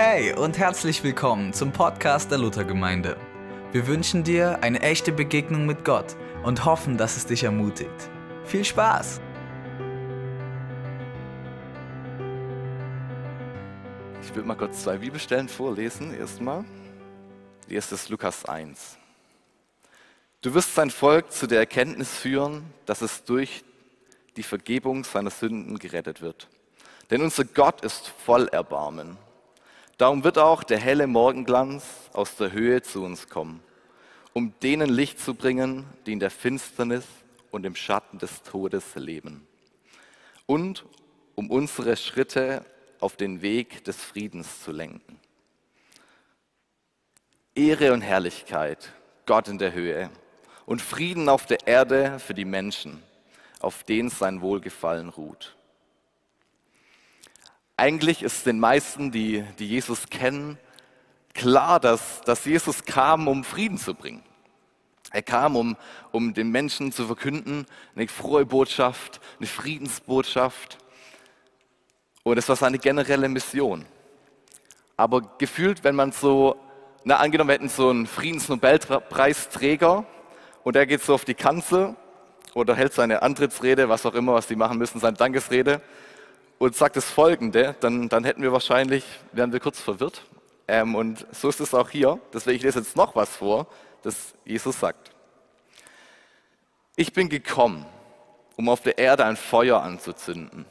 Hey und herzlich willkommen zum Podcast der Luthergemeinde. Wir wünschen dir eine echte Begegnung mit Gott und hoffen, dass es dich ermutigt. Viel Spaß! Ich will mal kurz zwei Bibelstellen vorlesen. Erstmal. Die erste ist Lukas 1. Du wirst sein Volk zu der Erkenntnis führen, dass es durch die Vergebung seiner Sünden gerettet wird. Denn unser Gott ist voll Erbarmen. Darum wird auch der helle Morgenglanz aus der Höhe zu uns kommen, um denen Licht zu bringen, die in der Finsternis und im Schatten des Todes leben. Und um unsere Schritte auf den Weg des Friedens zu lenken. Ehre und Herrlichkeit, Gott in der Höhe und Frieden auf der Erde für die Menschen, auf denen sein Wohlgefallen ruht. Eigentlich ist den meisten, die, die Jesus kennen, klar, dass, dass Jesus kam, um Frieden zu bringen. Er kam, um, um den Menschen zu verkünden, eine frohe Botschaft, eine Friedensbotschaft. Und es war seine generelle Mission. Aber gefühlt, wenn man so, na, angenommen, wir hätten so einen Friedensnobelpreisträger und der geht so auf die Kanzel oder hält seine Antrittsrede, was auch immer, was die machen müssen, seine Dankesrede und sagt das Folgende, dann, dann hätten wir wahrscheinlich, wären wir kurz verwirrt. Ähm, und so ist es auch hier. Deswegen ich lese jetzt noch was vor, das Jesus sagt. Ich bin gekommen, um auf der Erde ein Feuer anzuzünden.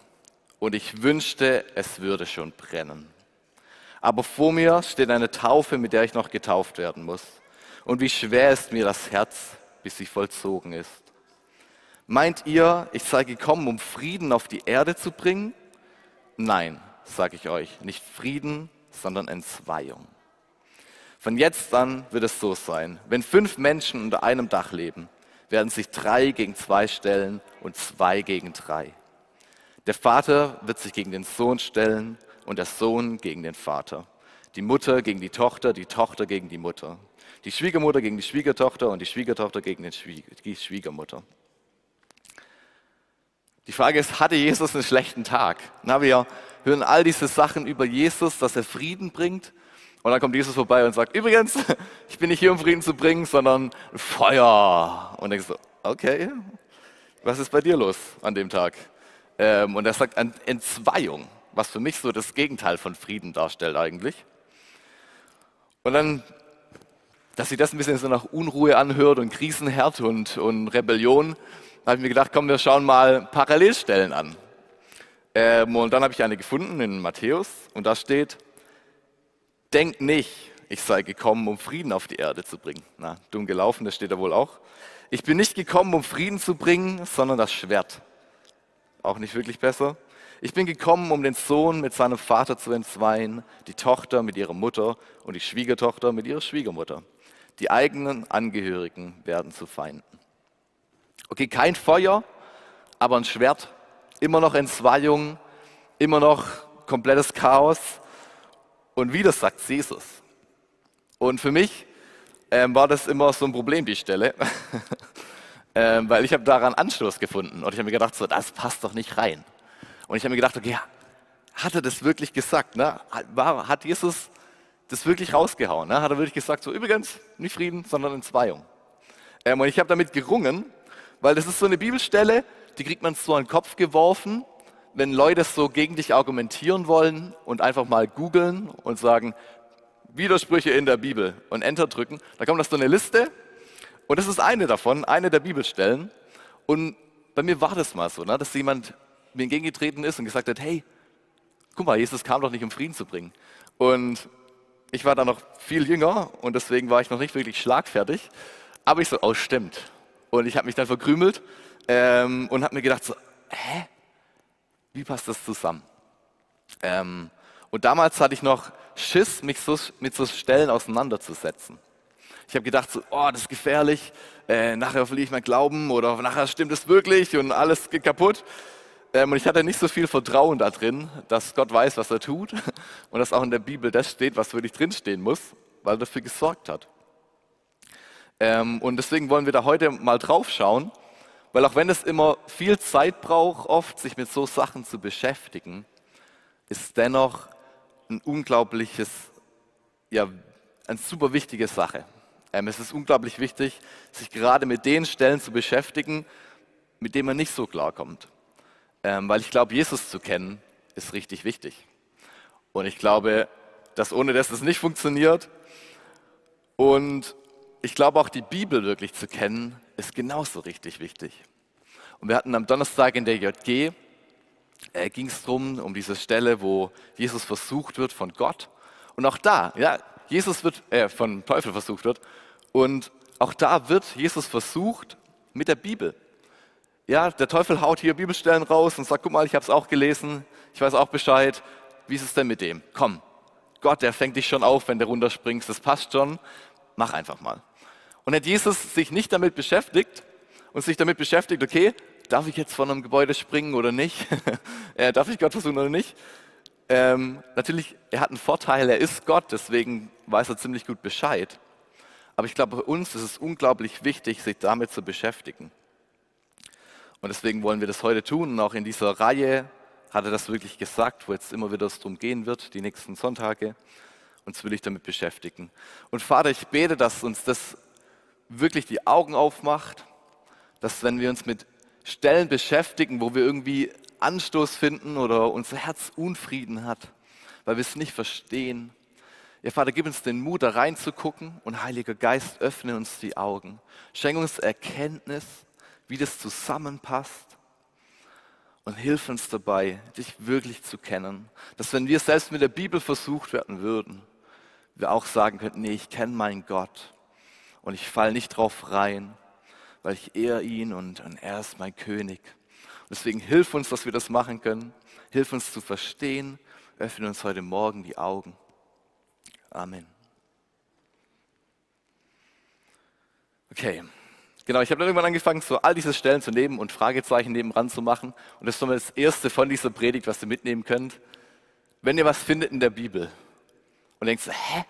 Und ich wünschte, es würde schon brennen. Aber vor mir steht eine Taufe, mit der ich noch getauft werden muss. Und wie schwer ist mir das Herz, bis sie vollzogen ist. Meint ihr, ich sei gekommen, um Frieden auf die Erde zu bringen? Nein, sage ich euch, nicht Frieden, sondern Entzweiung. Von jetzt an wird es so sein, wenn fünf Menschen unter einem Dach leben, werden sich drei gegen zwei stellen und zwei gegen drei. Der Vater wird sich gegen den Sohn stellen und der Sohn gegen den Vater. Die Mutter gegen die Tochter, die Tochter gegen die Mutter. Die Schwiegermutter gegen die Schwiegertochter und die Schwiegertochter gegen die Schwiegermutter. Die Frage ist, hatte Jesus einen schlechten Tag? Na, wir hören all diese Sachen über Jesus, dass er Frieden bringt. Und dann kommt Jesus vorbei und sagt, übrigens, ich bin nicht hier, um Frieden zu bringen, sondern Feuer. Und denkst so, okay, was ist bei dir los an dem Tag? Ähm, und er sagt Entzweiung, was für mich so das Gegenteil von Frieden darstellt eigentlich. Und dann, dass sich das ein bisschen so nach Unruhe anhört und Krisenherd und, und Rebellion, da habe ich mir gedacht, komm, wir schauen mal Parallelstellen an. Ähm, und dann habe ich eine gefunden in Matthäus und da steht, denkt nicht, ich sei gekommen, um Frieden auf die Erde zu bringen. Na, dumm gelaufen, das steht da wohl auch. Ich bin nicht gekommen, um Frieden zu bringen, sondern das Schwert. Auch nicht wirklich besser. Ich bin gekommen, um den Sohn mit seinem Vater zu entzweien, die Tochter mit ihrer Mutter und die Schwiegertochter mit ihrer Schwiegermutter. Die eigenen Angehörigen werden zu Feinden. Okay, kein Feuer, aber ein Schwert. Immer noch Entzweiung, immer noch komplettes Chaos. Und wie das sagt Jesus. Und für mich ähm, war das immer so ein Problem, die Stelle. ähm, weil ich habe daran Anschluss gefunden. Und ich habe mir gedacht, so, das passt doch nicht rein. Und ich habe mir gedacht, okay, hat er das wirklich gesagt? Ne? Hat Jesus das wirklich rausgehauen? Ne? Hat er wirklich gesagt, so übrigens, nicht Frieden, sondern Entzweiung? Ähm, und ich habe damit gerungen, weil das ist so eine Bibelstelle, die kriegt man so an den Kopf geworfen, wenn Leute so gegen dich argumentieren wollen und einfach mal googeln und sagen, Widersprüche in der Bibel und Enter drücken, da kommt das so eine Liste und das ist eine davon, eine der Bibelstellen. Und bei mir war das mal so, ne, dass jemand mir entgegengetreten ist und gesagt hat, hey, guck mal, Jesus kam doch nicht, um Frieden zu bringen. Und ich war da noch viel jünger und deswegen war ich noch nicht wirklich schlagfertig. Aber ich so, oh stimmt, und ich habe mich dann verkrümelt ähm, und habe mir gedacht, so, hä? Wie passt das zusammen? Ähm, und damals hatte ich noch Schiss, mich so, mit so Stellen auseinanderzusetzen. Ich habe gedacht, so, oh, das ist gefährlich, äh, nachher verliere ich mein Glauben oder nachher stimmt es wirklich und alles geht kaputt. Ähm, und ich hatte nicht so viel Vertrauen da drin, dass Gott weiß, was er tut und dass auch in der Bibel das steht, was wirklich drinstehen muss, weil er dafür gesorgt hat. Ähm, und deswegen wollen wir da heute mal drauf schauen, weil auch wenn es immer viel Zeit braucht, oft sich mit so Sachen zu beschäftigen, ist dennoch ein unglaubliches, ja, eine super wichtige Sache. Ähm, es ist unglaublich wichtig, sich gerade mit den Stellen zu beschäftigen, mit denen man nicht so klarkommt. Ähm, weil ich glaube, Jesus zu kennen, ist richtig wichtig. Und ich glaube, dass ohne das es nicht funktioniert. Und ich glaube auch die Bibel wirklich zu kennen, ist genauso richtig wichtig. Und wir hatten am Donnerstag in der JG, äh, ging es darum, um diese Stelle, wo Jesus versucht wird von Gott. Und auch da, ja, Jesus wird, äh, von Teufel versucht wird. Und auch da wird Jesus versucht mit der Bibel. Ja, der Teufel haut hier Bibelstellen raus und sagt, guck mal, ich habe es auch gelesen, ich weiß auch Bescheid. Wie ist es denn mit dem? Komm, Gott, der fängt dich schon auf, wenn du runterspringst, das passt schon, mach einfach mal. Und hat Jesus sich nicht damit beschäftigt und sich damit beschäftigt, okay, darf ich jetzt von einem Gebäude springen oder nicht? äh, darf ich Gott versuchen oder nicht? Ähm, natürlich, er hat einen Vorteil, er ist Gott, deswegen weiß er ziemlich gut Bescheid. Aber ich glaube, bei uns ist es unglaublich wichtig, sich damit zu beschäftigen. Und deswegen wollen wir das heute tun. Und auch in dieser Reihe hat er das wirklich gesagt, wo jetzt immer wieder es darum gehen wird, die nächsten Sonntage. Uns will ich damit beschäftigen. Und Vater, ich bete, dass uns das wirklich die Augen aufmacht, dass wenn wir uns mit Stellen beschäftigen, wo wir irgendwie Anstoß finden oder unser Herz Unfrieden hat, weil wir es nicht verstehen. Ja, Vater, gib uns den Mut, da reinzugucken und Heiliger Geist, öffne uns die Augen. Schenk uns Erkenntnis, wie das zusammenpasst und hilf uns dabei, dich wirklich zu kennen. Dass wenn wir selbst mit der Bibel versucht werden würden, wir auch sagen könnten, nee, ich kenne meinen Gott und ich falle nicht drauf rein, weil ich ehr ihn und, und er ist mein König. Und deswegen hilf uns, dass wir das machen können. Hilf uns zu verstehen. Öffne uns heute Morgen die Augen. Amen. Okay, genau, ich habe dann irgendwann angefangen, so all diese Stellen zu nehmen und Fragezeichen nebenan zu machen. Und das ist nochmal das erste von dieser Predigt, was ihr mitnehmen könnt. Wenn ihr was findet in der Bibel und denkt, hä?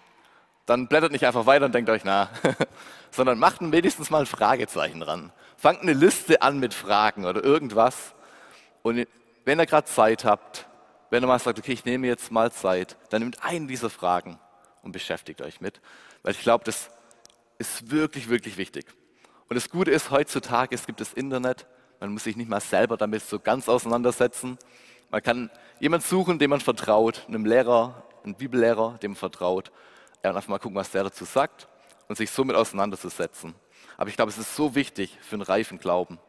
Dann blättert nicht einfach weiter und denkt euch, na, sondern macht wenigstens mal ein Fragezeichen dran. Fangt eine Liste an mit Fragen oder irgendwas. Und wenn ihr gerade Zeit habt, wenn ihr mal sagt, okay, ich nehme jetzt mal Zeit, dann nehmt einen dieser Fragen und beschäftigt euch mit. Weil ich glaube, das ist wirklich, wirklich wichtig. Und das Gute ist, heutzutage, es gibt das Internet, man muss sich nicht mal selber damit so ganz auseinandersetzen. Man kann jemanden suchen, dem man vertraut, einem Lehrer, einem Bibellehrer, dem man vertraut, und einfach mal gucken, was der dazu sagt und sich somit auseinanderzusetzen. Aber ich glaube, es ist so wichtig für einen reifen Glauben,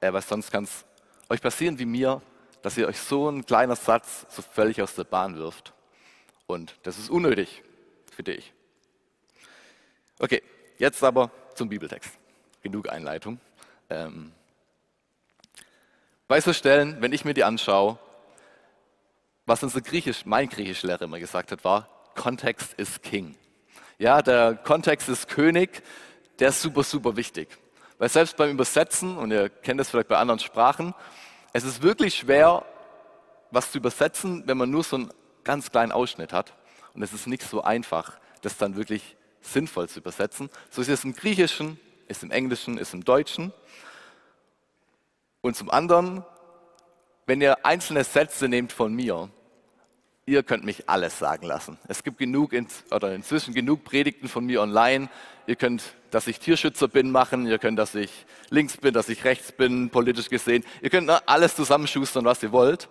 äh, weil sonst kann es euch passieren wie mir, dass ihr euch so ein kleiner Satz so völlig aus der Bahn wirft. Und das ist unnötig, finde ich. Okay, jetzt aber zum Bibeltext. Genug Einleitung. Ähm, bei so Stellen, wenn ich mir die anschaue, was unser Griechisch, mein Griechischlehrer immer gesagt hat, war, Kontext ist King. Ja, der Kontext ist König, der ist super, super wichtig. Weil selbst beim Übersetzen, und ihr kennt das vielleicht bei anderen Sprachen, es ist wirklich schwer, was zu übersetzen, wenn man nur so einen ganz kleinen Ausschnitt hat. Und es ist nicht so einfach, das dann wirklich sinnvoll zu übersetzen. So ist es im Griechischen, ist im Englischen, ist im Deutschen. Und zum anderen, wenn ihr einzelne Sätze nehmt von mir, ihr könnt mich alles sagen lassen. Es gibt genug, oder inzwischen genug Predigten von mir online. Ihr könnt, dass ich Tierschützer bin, machen. Ihr könnt, dass ich links bin, dass ich rechts bin, politisch gesehen. Ihr könnt alles zusammenschustern, was ihr wollt,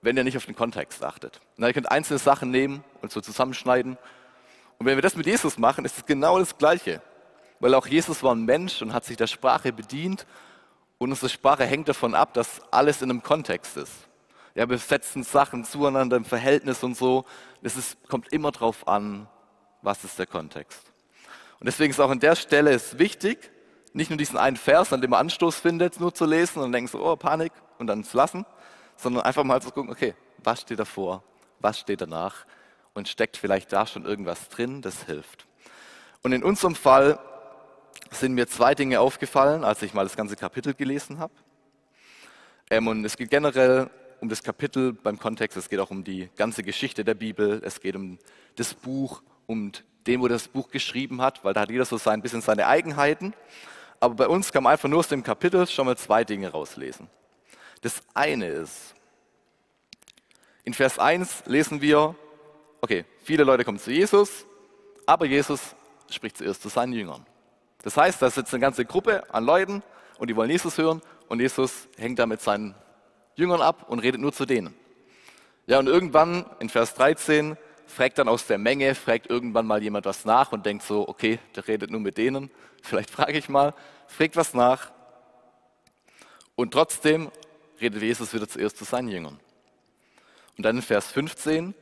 wenn ihr nicht auf den Kontext achtet. Na, ihr könnt einzelne Sachen nehmen und so zusammenschneiden. Und wenn wir das mit Jesus machen, ist es genau das Gleiche. Weil auch Jesus war ein Mensch und hat sich der Sprache bedient. Und unsere Sprache hängt davon ab, dass alles in einem Kontext ist. Ja, wir setzen Sachen zueinander im Verhältnis und so. Es ist, kommt immer darauf an, was ist der Kontext. Und deswegen ist auch an der Stelle es wichtig, nicht nur diesen einen Vers, an dem man Anstoß findet, nur zu lesen und denken so, oh, Panik und dann zu lassen, sondern einfach mal zu gucken, okay, was steht davor, was steht danach und steckt vielleicht da schon irgendwas drin, das hilft. Und in unserem Fall sind mir zwei Dinge aufgefallen, als ich mal das ganze Kapitel gelesen habe. Ähm, und es geht generell um das Kapitel beim Kontext, es geht auch um die ganze Geschichte der Bibel, es geht um das Buch, um den, wo das Buch geschrieben hat, weil da hat jeder so ein bisschen seine Eigenheiten. Aber bei uns kann man einfach nur aus dem Kapitel schon mal zwei Dinge rauslesen. Das eine ist, in Vers 1 lesen wir, okay, viele Leute kommen zu Jesus, aber Jesus spricht zuerst zu seinen Jüngern. Das heißt, da sitzt eine ganze Gruppe an Leuten und die wollen Jesus hören und Jesus hängt da mit seinen Jüngern ab und redet nur zu denen. Ja, und irgendwann in Vers 13 fragt dann aus der Menge, fragt irgendwann mal jemand was nach und denkt so, okay, der redet nur mit denen, vielleicht frage ich mal, fragt was nach. Und trotzdem redet Jesus wieder zuerst zu seinen Jüngern. Und dann in Vers 15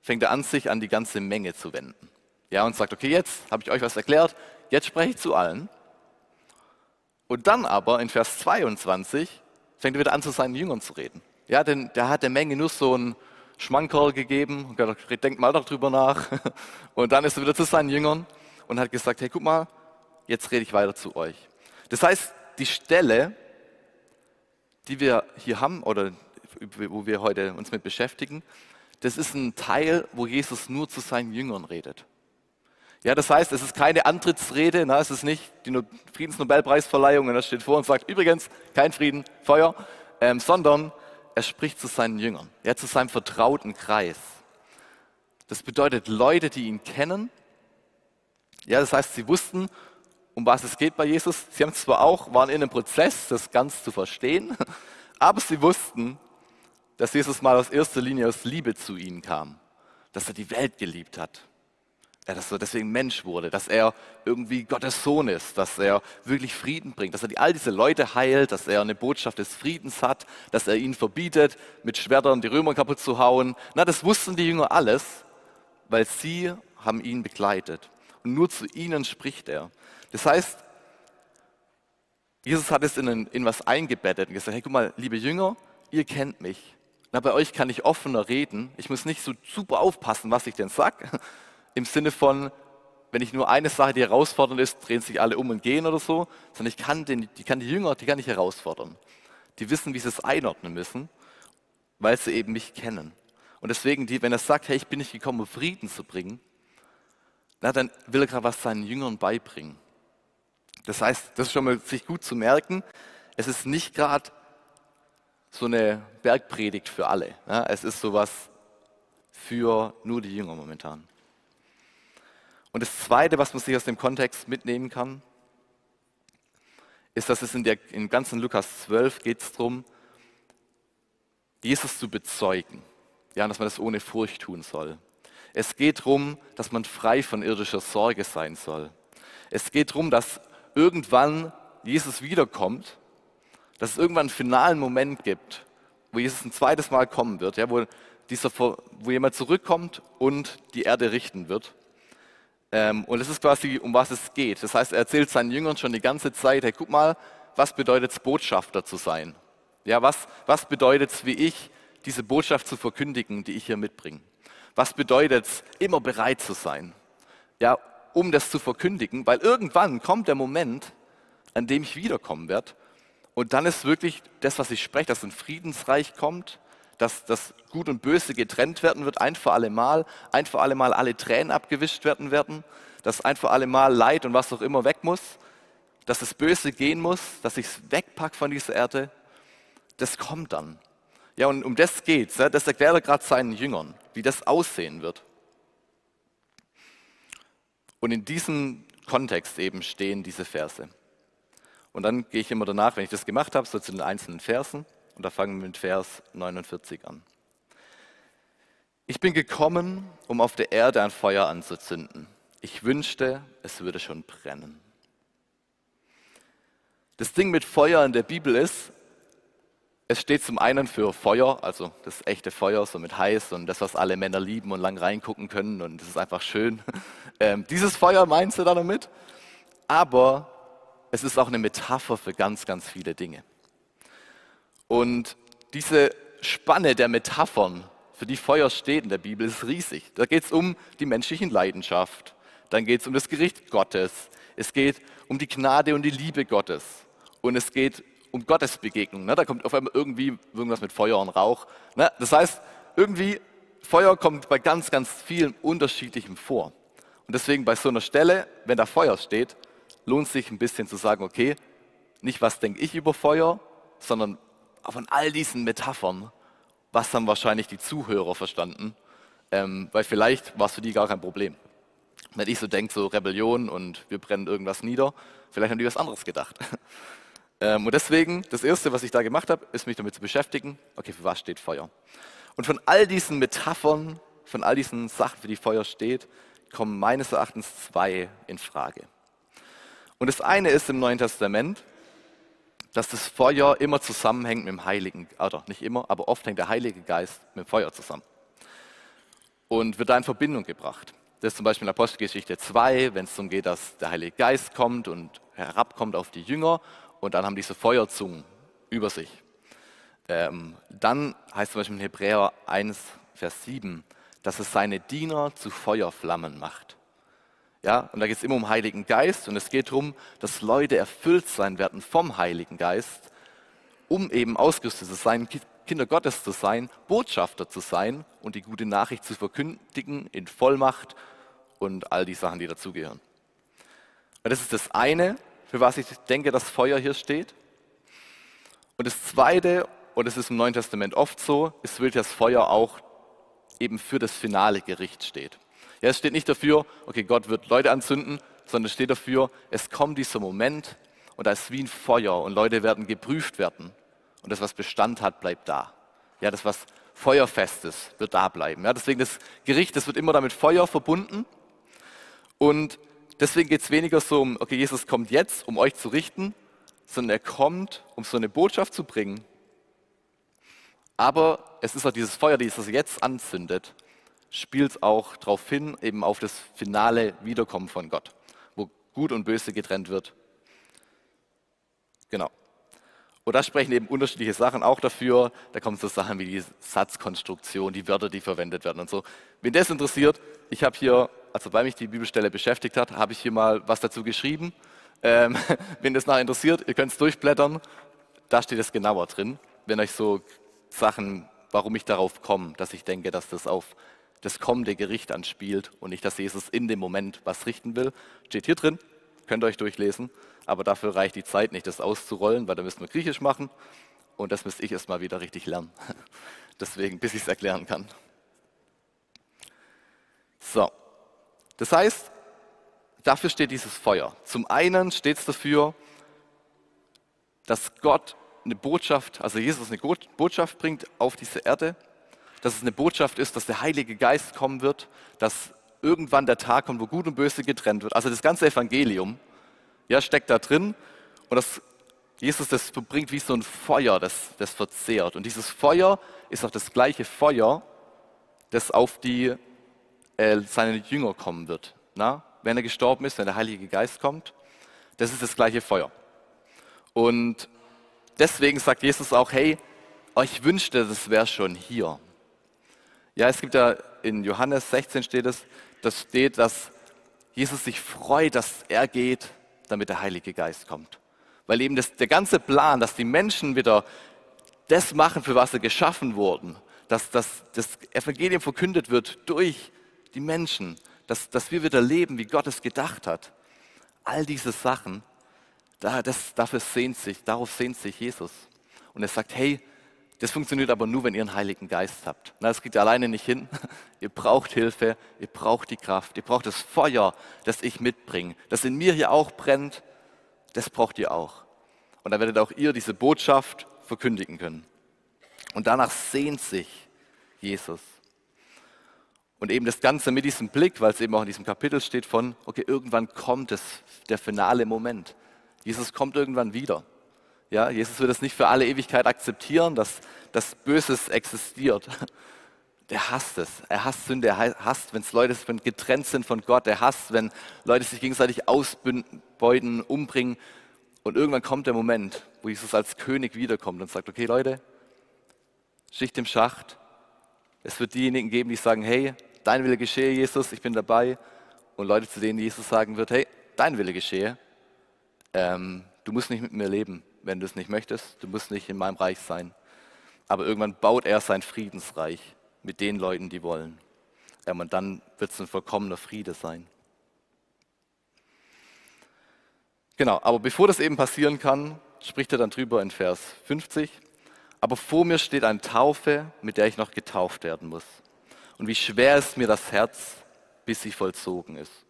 fängt er an, sich an die ganze Menge zu wenden. Ja, und sagt, okay, jetzt habe ich euch was erklärt, jetzt spreche ich zu allen. Und dann aber in Vers 22 fängt er wieder an, zu seinen Jüngern zu reden. Ja, denn der hat der Menge nur so ein Schmankerl gegeben und gesagt, denkt mal darüber nach. Und dann ist er wieder zu seinen Jüngern und hat gesagt, hey, guck mal, jetzt rede ich weiter zu euch. Das heißt, die Stelle, die wir hier haben oder wo wir heute uns mit beschäftigen, das ist ein Teil, wo Jesus nur zu seinen Jüngern redet. Ja, das heißt, es ist keine Antrittsrede, na, es ist nicht die Friedensnobelpreisverleihung und er steht vor und sagt, übrigens, kein Frieden, Feuer, ähm, sondern er spricht zu seinen Jüngern, ja, zu seinem vertrauten Kreis. Das bedeutet Leute, die ihn kennen. Ja, das heißt, sie wussten, um was es geht bei Jesus. Sie haben zwar auch, waren in einem Prozess, das ganz zu verstehen, aber sie wussten, dass Jesus mal aus erster Linie aus Liebe zu ihnen kam, dass er die Welt geliebt hat, ja, dass er deswegen Mensch wurde, dass er irgendwie Gottes Sohn ist, dass er wirklich Frieden bringt, dass er all diese Leute heilt, dass er eine Botschaft des Friedens hat, dass er ihnen verbietet, mit Schwertern die Römer kaputt zu hauen. Na, das wussten die Jünger alles, weil sie haben ihn begleitet. Und nur zu ihnen spricht er. Das heißt, Jesus hat es in, in was eingebettet und gesagt, hey, guck mal, liebe Jünger, ihr kennt mich. Na, bei euch kann ich offener reden. Ich muss nicht so super aufpassen, was ich denn sage. Im Sinne von, wenn ich nur eine Sache, die herausfordernd ist, drehen sich alle um und gehen oder so, sondern ich kann, den, die, kann die Jünger, die kann ich herausfordern. Die wissen, wie sie es einordnen müssen, weil sie eben mich kennen. Und deswegen, die, wenn er sagt, hey, ich bin nicht gekommen, um Frieden zu bringen, na, dann will er gerade was seinen Jüngern beibringen. Das heißt, das ist schon mal sich gut zu merken, es ist nicht gerade so eine Bergpredigt für alle. Ja, es ist sowas für nur die Jünger momentan. Und das Zweite, was man sich aus dem Kontext mitnehmen kann, ist, dass es in der in ganzen Lukas 12 geht es darum, Jesus zu bezeugen. Ja, dass man das ohne Furcht tun soll. Es geht darum, dass man frei von irdischer Sorge sein soll. Es geht darum, dass irgendwann Jesus wiederkommt dass es irgendwann einen finalen Moment gibt, wo Jesus ein zweites Mal kommen wird, ja, wo, dieser, wo jemand zurückkommt und die Erde richten wird. Ähm, und das ist quasi, um was es geht. Das heißt, er erzählt seinen Jüngern schon die ganze Zeit, hey, guck mal, was bedeutet es, Botschafter zu sein? Ja, was, was bedeutet es, wie ich, diese Botschaft zu verkündigen, die ich hier mitbringe? Was bedeutet es, immer bereit zu sein? Ja, um das zu verkündigen, weil irgendwann kommt der Moment, an dem ich wiederkommen werde und dann ist wirklich das, was ich spreche, dass ein Friedensreich kommt, dass das Gut und Böse getrennt werden wird, ein für alle Mal, ein für alle Mal alle Tränen abgewischt werden werden, dass ein für alle Mal Leid und was auch immer weg muss, dass das Böse gehen muss, dass ich es wegpack von dieser Erde. Das kommt dann. Ja, und um das geht's. Das erklärt er gerade seinen Jüngern, wie das aussehen wird. Und in diesem Kontext eben stehen diese Verse. Und dann gehe ich immer danach, wenn ich das gemacht habe, so zu den einzelnen Versen. Und da fangen wir mit Vers 49 an. Ich bin gekommen, um auf der Erde ein Feuer anzuzünden. Ich wünschte, es würde schon brennen. Das Ding mit Feuer in der Bibel ist, es steht zum einen für Feuer, also das echte Feuer, so mit heiß und das, was alle Männer lieben und lang reingucken können und das ist einfach schön. Ähm, dieses Feuer meinst du da damit? Aber es ist auch eine Metapher für ganz, ganz viele Dinge. Und diese Spanne der Metaphern, für die Feuer steht in der Bibel, ist riesig. Da geht es um die menschliche Leidenschaft, dann geht es um das Gericht Gottes, es geht um die Gnade und die Liebe Gottes und es geht um Gottes Begegnung. Ne? Da kommt auf einmal irgendwie irgendwas mit Feuer und Rauch. Ne? Das heißt, irgendwie Feuer kommt bei ganz, ganz vielen Unterschiedlichem vor. Und deswegen bei so einer Stelle, wenn da Feuer steht, lohnt sich ein bisschen zu sagen, okay, nicht was denke ich über Feuer, sondern von all diesen Metaphern, was haben wahrscheinlich die Zuhörer verstanden, Ähm, weil vielleicht war es für die gar kein Problem. Wenn ich so denke, so Rebellion und wir brennen irgendwas nieder, vielleicht haben die was anderes gedacht. Ähm, und deswegen, das Erste, was ich da gemacht habe, ist mich damit zu beschäftigen, okay, für was steht Feuer? Und von all diesen Metaphern, von all diesen Sachen, für die Feuer steht, kommen meines Erachtens zwei in Frage. Und das eine ist im Neuen Testament, dass das Feuer immer zusammenhängt mit dem Heiligen, oder nicht immer, aber oft hängt der Heilige Geist mit dem Feuer zusammen und wird da in Verbindung gebracht. Das ist zum Beispiel in Apostelgeschichte 2, wenn es darum geht, dass der Heilige Geist kommt und herabkommt auf die Jünger und dann haben diese Feuerzungen über sich. Ähm, dann heißt zum Beispiel in Hebräer 1, Vers 7, dass es seine Diener zu Feuerflammen macht. Ja, und da geht es immer um Heiligen Geist und es geht darum, dass Leute erfüllt sein werden vom Heiligen Geist, um eben ausgerüstet zu sein, Kinder Gottes zu sein, Botschafter zu sein und die gute Nachricht zu verkündigen in Vollmacht und all die Sachen, die dazugehören. Das ist das eine, für was ich denke, dass Feuer hier steht. Und das zweite, und es ist im Neuen Testament oft so, ist dass Feuer auch eben für das finale Gericht steht. Ja, es steht nicht dafür, okay, Gott wird Leute anzünden, sondern es steht dafür, es kommt dieser Moment und da ist wie ein Feuer und Leute werden geprüft werden. Und das, was Bestand hat, bleibt da. Ja, das, was feuerfest ist, wird da bleiben. Ja, deswegen das Gericht, das wird immer damit Feuer verbunden. Und deswegen geht es weniger so um, okay, Jesus kommt jetzt, um euch zu richten, sondern er kommt, um so eine Botschaft zu bringen. Aber es ist auch dieses Feuer, das jetzt anzündet, spielt auch darauf hin, eben auf das finale Wiederkommen von Gott, wo Gut und Böse getrennt wird. Genau. Und da sprechen eben unterschiedliche Sachen auch dafür. Da kommen so Sachen wie die Satzkonstruktion, die Wörter, die verwendet werden und so. Wenn das interessiert, ich habe hier, also weil mich die Bibelstelle beschäftigt hat, habe ich hier mal was dazu geschrieben. Ähm, wenn das nach interessiert, ihr könnt es durchblättern. Da steht es genauer drin. Wenn euch so Sachen, warum ich darauf komme, dass ich denke, dass das auf das kommende Gericht anspielt und nicht, dass Jesus in dem Moment was richten will, steht hier drin. Könnt ihr euch durchlesen aber dafür reicht die Zeit nicht, das auszurollen, weil da müssen wir Griechisch machen und das müsste ich erst mal wieder richtig lernen. Deswegen, bis ich es erklären kann. So, das heißt, dafür steht dieses Feuer. Zum einen steht es dafür, dass Gott eine Botschaft, also Jesus eine Botschaft bringt auf diese Erde, dass es eine Botschaft ist, dass der Heilige Geist kommen wird, dass irgendwann der Tag kommt, wo Gut und Böse getrennt wird. Also das ganze Evangelium ja, steckt da drin. Und das, Jesus, das bringt wie so ein Feuer, das, das verzehrt. Und dieses Feuer ist auch das gleiche Feuer, das auf die, äh, seine Jünger kommen wird. Na? Wenn er gestorben ist, wenn der Heilige Geist kommt, das ist das gleiche Feuer. Und deswegen sagt Jesus auch, hey, ich wünschte, das wäre schon hier. Ja, es gibt ja in Johannes 16 steht es, das steht, dass Jesus sich freut, dass er geht, damit der Heilige Geist kommt. Weil eben das, der ganze Plan, dass die Menschen wieder das machen, für was sie geschaffen wurden, dass, dass das Evangelium verkündet wird durch die Menschen, dass, dass wir wieder leben, wie Gott es gedacht hat. All diese Sachen, da, das, dafür sehnt sich, darauf sehnt sich Jesus. Und er sagt, hey, das funktioniert aber nur, wenn ihr einen Heiligen Geist habt. Na, das geht alleine nicht hin. ihr braucht Hilfe, ihr braucht die Kraft, ihr braucht das Feuer, das ich mitbringe, das in mir hier auch brennt. Das braucht ihr auch. Und dann werdet auch ihr diese Botschaft verkündigen können. Und danach sehnt sich Jesus. Und eben das Ganze mit diesem Blick, weil es eben auch in diesem Kapitel steht von, okay, irgendwann kommt es, der finale Moment. Jesus kommt irgendwann wieder. Ja, Jesus wird es nicht für alle Ewigkeit akzeptieren, dass das Böses existiert. Der hasst es. Er hasst Sünde. Er hasst, wenn Leute wenn getrennt sind von Gott. Er hasst, wenn Leute sich gegenseitig ausbeuten, umbringen. Und irgendwann kommt der Moment, wo Jesus als König wiederkommt und sagt, okay Leute, Schicht im Schacht. Es wird diejenigen geben, die sagen, hey, dein Wille geschehe, Jesus, ich bin dabei. Und Leute, zu denen Jesus sagen wird, hey, dein Wille geschehe. Ähm, du musst nicht mit mir leben wenn du es nicht möchtest. Du musst nicht in meinem Reich sein. Aber irgendwann baut er sein Friedensreich mit den Leuten, die wollen. Und dann wird es ein vollkommener Friede sein. Genau, aber bevor das eben passieren kann, spricht er dann drüber in Vers 50. Aber vor mir steht eine Taufe, mit der ich noch getauft werden muss. Und wie schwer ist mir das Herz, bis sie vollzogen ist.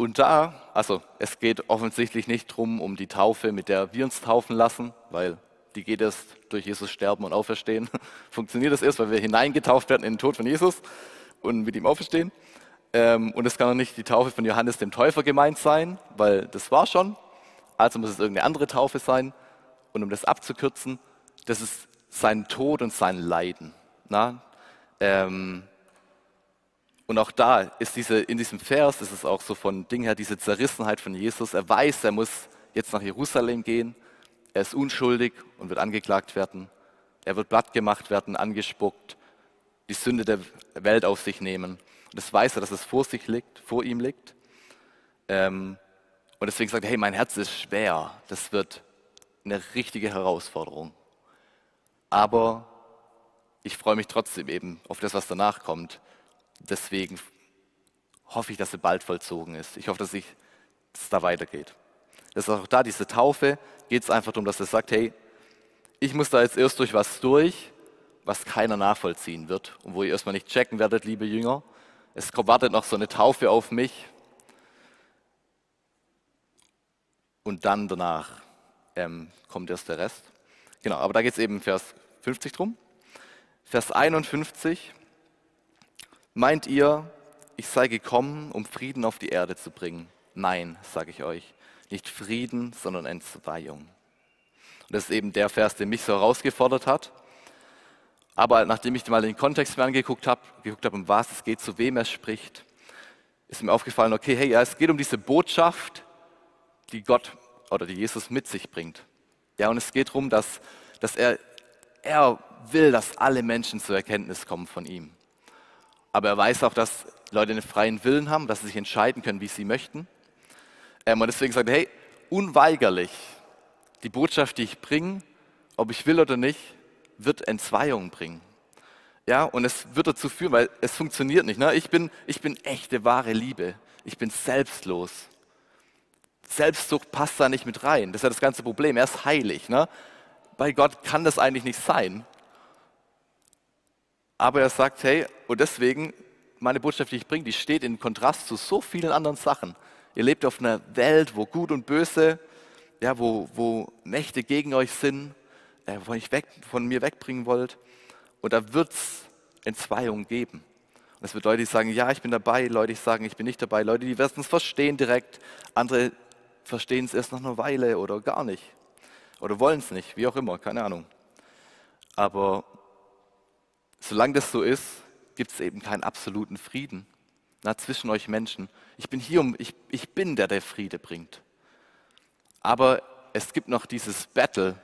Und da, also es geht offensichtlich nicht darum, um die Taufe, mit der wir uns taufen lassen, weil die geht erst durch Jesus sterben und auferstehen. Funktioniert das erst, weil wir hineingetauft werden in den Tod von Jesus und mit ihm auferstehen. Ähm, und es kann auch nicht die Taufe von Johannes dem Täufer gemeint sein, weil das war schon. Also muss es irgendeine andere Taufe sein. Und um das abzukürzen, das ist sein Tod und sein Leiden. Na? Ähm, und auch da ist diese, in diesem Vers ist es auch so von Ding her diese Zerrissenheit von Jesus. Er weiß, er muss jetzt nach Jerusalem gehen. Er ist unschuldig und wird angeklagt werden. Er wird platt gemacht werden, angespuckt, die Sünde der Welt auf sich nehmen. Und das weiß er, dass es vor sich liegt, vor ihm liegt. Ähm, und deswegen sagt er, hey, mein Herz ist schwer. Das wird eine richtige Herausforderung. Aber ich freue mich trotzdem eben auf das, was danach kommt. Deswegen hoffe ich, dass sie bald vollzogen ist. Ich hoffe, dass es da weitergeht. Das ist auch da, diese Taufe, geht es einfach darum, dass er sagt, hey, ich muss da jetzt erst durch was durch, was keiner nachvollziehen wird und wo ihr erstmal nicht checken werdet, liebe Jünger. Es wartet noch so eine Taufe auf mich. Und dann danach ähm, kommt erst der Rest. Genau, aber da geht es eben Vers 50 drum. Vers 51. Meint ihr, ich sei gekommen, um Frieden auf die Erde zu bringen? Nein, sage ich euch. Nicht Frieden, sondern Entzweiung. Und das ist eben der Vers, der mich so herausgefordert hat. Aber nachdem ich mal den Kontext mir angeguckt habe, geguckt habe, um was es geht, zu wem er spricht, ist mir aufgefallen, okay, hey, ja, es geht um diese Botschaft, die Gott oder die Jesus mit sich bringt. Ja, und es geht darum, dass, dass er, er will, dass alle Menschen zur Erkenntnis kommen von ihm. Aber er weiß auch, dass Leute einen freien Willen haben, dass sie sich entscheiden können, wie sie möchten. Ähm, und deswegen sagt er, hey, unweigerlich, die Botschaft, die ich bringe, ob ich will oder nicht, wird Entzweiung bringen. Ja, und es wird dazu führen, weil es funktioniert nicht. Ne? Ich, bin, ich bin echte, wahre Liebe. Ich bin selbstlos. Selbstsucht passt da nicht mit rein. Das ist ja das ganze Problem. Er ist heilig. Ne? Bei Gott kann das eigentlich nicht sein. Aber er sagt, hey, und deswegen, meine Botschaft, die ich bringe, die steht in Kontrast zu so vielen anderen Sachen. Ihr lebt auf einer Welt, wo Gut und Böse, ja, wo, wo Mächte gegen euch sind, äh, wo euch weg, von mir wegbringen wollt. Und da wird es Entzweiungen geben. Und es wird Leute, die sagen, ja, ich bin dabei, Leute, die sagen, ich bin nicht dabei, Leute, die werden es verstehen direkt, andere verstehen es erst nach einer Weile oder gar nicht. Oder wollen es nicht, wie auch immer, keine Ahnung. Aber solange das so ist, gibt es eben keinen absoluten Frieden na, zwischen euch Menschen. Ich bin hier, um, ich, ich bin der, der Friede bringt. Aber es gibt noch dieses Battle,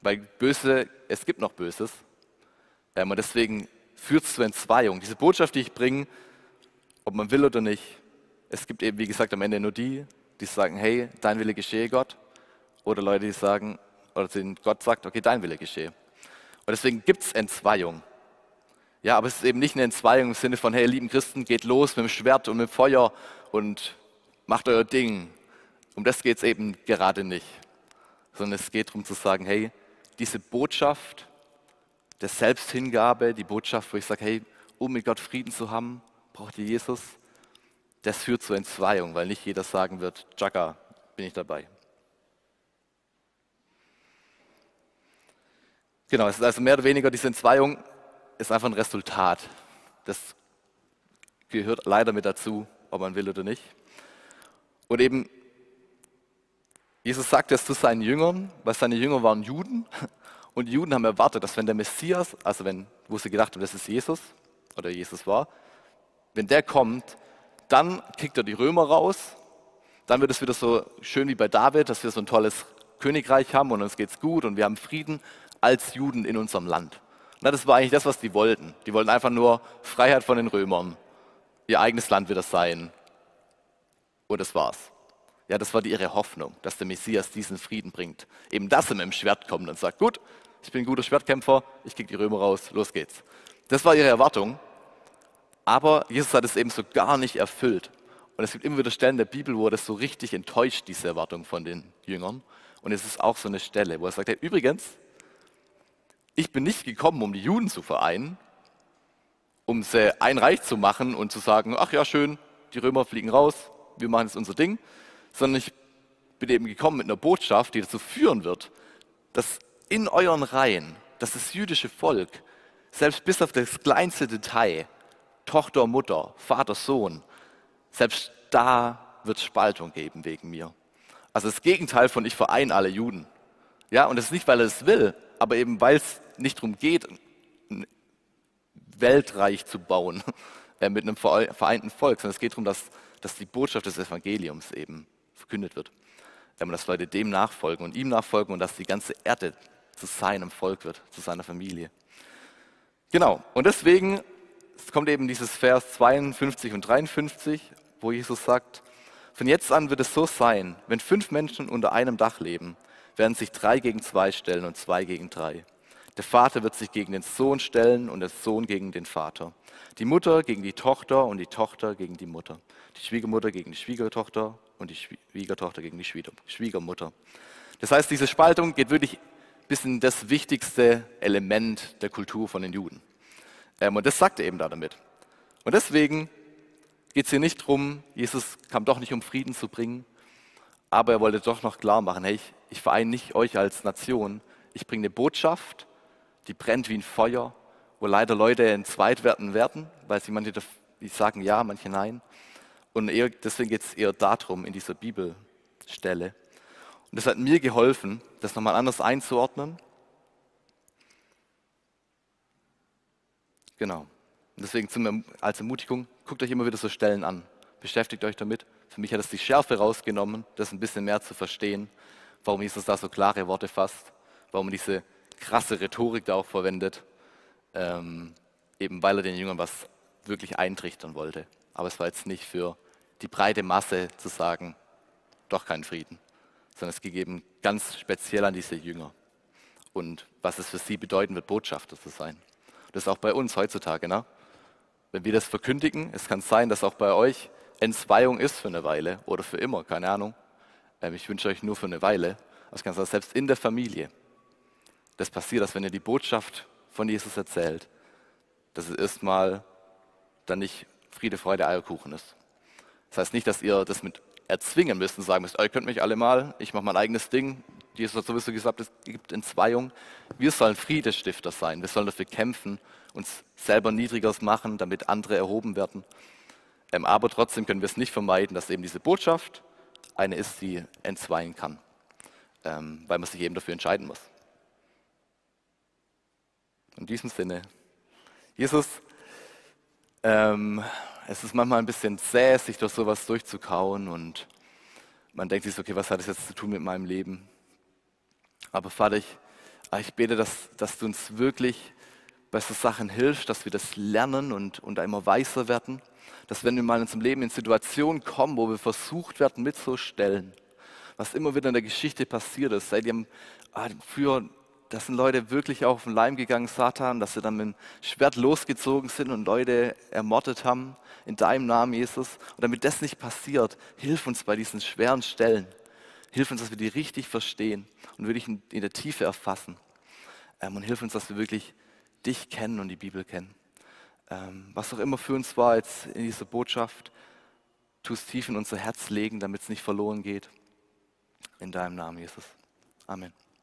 weil Böse, es gibt noch Böses. Ähm, und deswegen führt es zu Entzweiung. Diese Botschaft, die ich bringe, ob man will oder nicht, es gibt eben, wie gesagt, am Ende nur die, die sagen, hey, dein Wille geschehe, Gott. Oder Leute, die sagen, oder denen Gott sagt, okay, dein Wille geschehe. Und deswegen gibt es Entzweiung. Ja, aber es ist eben nicht eine Entzweiung im Sinne von, hey, lieben Christen, geht los mit dem Schwert und mit dem Feuer und macht euer Ding. Um das geht es eben gerade nicht. Sondern es geht darum zu sagen, hey, diese Botschaft der Selbsthingabe, die Botschaft, wo ich sage, hey, um mit Gott Frieden zu haben, braucht ihr Jesus, das führt zur Entzweiung, weil nicht jeder sagen wird, Chaka, bin ich dabei. Genau, es ist also mehr oder weniger diese Entzweiung ist einfach ein Resultat. Das gehört leider mit dazu, ob man will oder nicht. Und eben, Jesus sagt das zu seinen Jüngern, weil seine Jünger waren Juden. Und Juden haben erwartet, dass wenn der Messias, also wenn, wo sie gedacht haben, das ist Jesus, oder Jesus war, wenn der kommt, dann kickt er die Römer raus, dann wird es wieder so schön wie bei David, dass wir so ein tolles Königreich haben und uns geht's gut und wir haben Frieden als Juden in unserem Land. Na, das war eigentlich das, was die wollten. Die wollten einfach nur Freiheit von den Römern. Ihr eigenes Land wird das sein. Und das war's. Ja, das war die, ihre Hoffnung, dass der Messias diesen Frieden bringt. Eben, dass er mit dem Schwert kommt und sagt, gut, ich bin ein guter Schwertkämpfer, ich kriege die Römer raus, los geht's. Das war ihre Erwartung. Aber Jesus hat es eben so gar nicht erfüllt. Und es gibt immer wieder Stellen der Bibel, wo er das so richtig enttäuscht, diese Erwartung von den Jüngern. Und es ist auch so eine Stelle, wo er sagt, hey, übrigens, ich bin nicht gekommen, um die Juden zu vereinen, um sie ein Reich zu machen und zu sagen, ach ja, schön, die Römer fliegen raus, wir machen jetzt unser Ding, sondern ich bin eben gekommen mit einer Botschaft, die dazu führen wird, dass in euren Reihen, dass das jüdische Volk, selbst bis auf das kleinste Detail, Tochter, Mutter, Vater, Sohn, selbst da wird Spaltung geben wegen mir. Also das Gegenteil von ich vereine alle Juden. Ja, und das ist nicht, weil er es will, aber eben weil es nicht darum geht, ein Weltreich zu bauen äh, mit einem vereinten Volk, sondern es geht darum, dass, dass die Botschaft des Evangeliums eben verkündet wird. Ähm, dass Leute dem nachfolgen und ihm nachfolgen und dass die ganze Erde zu seinem Volk wird, zu seiner Familie. Genau, und deswegen kommt eben dieses Vers 52 und 53, wo Jesus sagt, von jetzt an wird es so sein, wenn fünf Menschen unter einem Dach leben, werden sich drei gegen zwei stellen und zwei gegen drei. Der Vater wird sich gegen den Sohn stellen und der Sohn gegen den Vater. Die Mutter gegen die Tochter und die Tochter gegen die Mutter. Die Schwiegermutter gegen die Schwiegertochter und die Schwiegertochter gegen die Schwiegermutter. Das heißt, diese Spaltung geht wirklich bis in das wichtigste Element der Kultur von den Juden. Ähm, und das sagt er eben da damit. Und deswegen geht es hier nicht darum, Jesus kam doch nicht, um Frieden zu bringen, aber er wollte doch noch klar machen, hey, ich, ich vereine nicht euch als Nation, ich bringe eine Botschaft, die brennt wie ein Feuer, wo leider Leute entzweit werden werden, weil sie manche sagen ja, manche nein. Und eher, deswegen geht es eher darum in dieser Bibelstelle. Und das hat mir geholfen, das nochmal anders einzuordnen. Genau. Und deswegen zum, als Ermutigung, guckt euch immer wieder so Stellen an. Beschäftigt euch damit. Für mich hat es die Schärfe rausgenommen, das ein bisschen mehr zu verstehen, warum Jesus da so klare Worte fasst, warum er diese krasse Rhetorik da auch verwendet, ähm, eben weil er den Jüngern was wirklich eintrichtern wollte. Aber es war jetzt nicht für die breite Masse zu sagen, doch kein Frieden, sondern es gegeben ganz speziell an diese Jünger und was es für sie bedeuten wird, Botschafter zu sein. Das ist auch bei uns heutzutage. Ne? Wenn wir das verkündigen, es kann sein, dass auch bei euch Entzweiung ist für eine Weile oder für immer, keine Ahnung. Ähm, ich wünsche euch nur für eine Weile. Kann sein, selbst in der Familie. Das passiert, dass wenn ihr die Botschaft von Jesus erzählt, dass es erstmal dann nicht Friede, Freude, Eierkuchen ist. Das heißt nicht, dass ihr das mit erzwingen müsst und sagen müsst, ihr könnt mich alle mal, ich mache mein eigenes Ding. Jesus hat sowieso gesagt, es gibt Entzweiung. Wir sollen Friedestifter sein. Wir sollen dafür kämpfen, uns selber niedriger machen, damit andere erhoben werden. Aber trotzdem können wir es nicht vermeiden, dass eben diese Botschaft eine ist, die entzweien kann, ähm, weil man sich eben dafür entscheiden muss. In diesem Sinne, Jesus ähm, es ist manchmal ein bisschen zäh, sich durch sowas durchzukauen und man denkt sich, okay, was hat das jetzt zu tun mit meinem Leben? Aber Vater, ich, ah, ich bete, dass, dass du uns wirklich bei so Sachen hilfst, dass wir das lernen und, und immer weißer werden. Dass wenn wir mal in unserem Leben in Situationen kommen, wo wir versucht werden mitzustellen, was immer wieder in der Geschichte passiert ist, seit ihr ah, früher dass sind Leute wirklich auf den Leim gegangen, Satan, dass sie dann mit dem Schwert losgezogen sind und Leute ermordet haben in deinem Namen, Jesus. Und damit das nicht passiert, hilf uns bei diesen schweren Stellen. Hilf uns, dass wir die richtig verstehen und wirklich in, der Tiefe erfassen. Ähm, und hilf uns, dass wir wirklich dich kennen und die Bibel kennen. Ähm, was auch immer für uns war jetzt in dieser Botschaft, tu es tief in unser Herz legen, damit es nicht verloren geht. In deinem Namen, Jesus. Amen.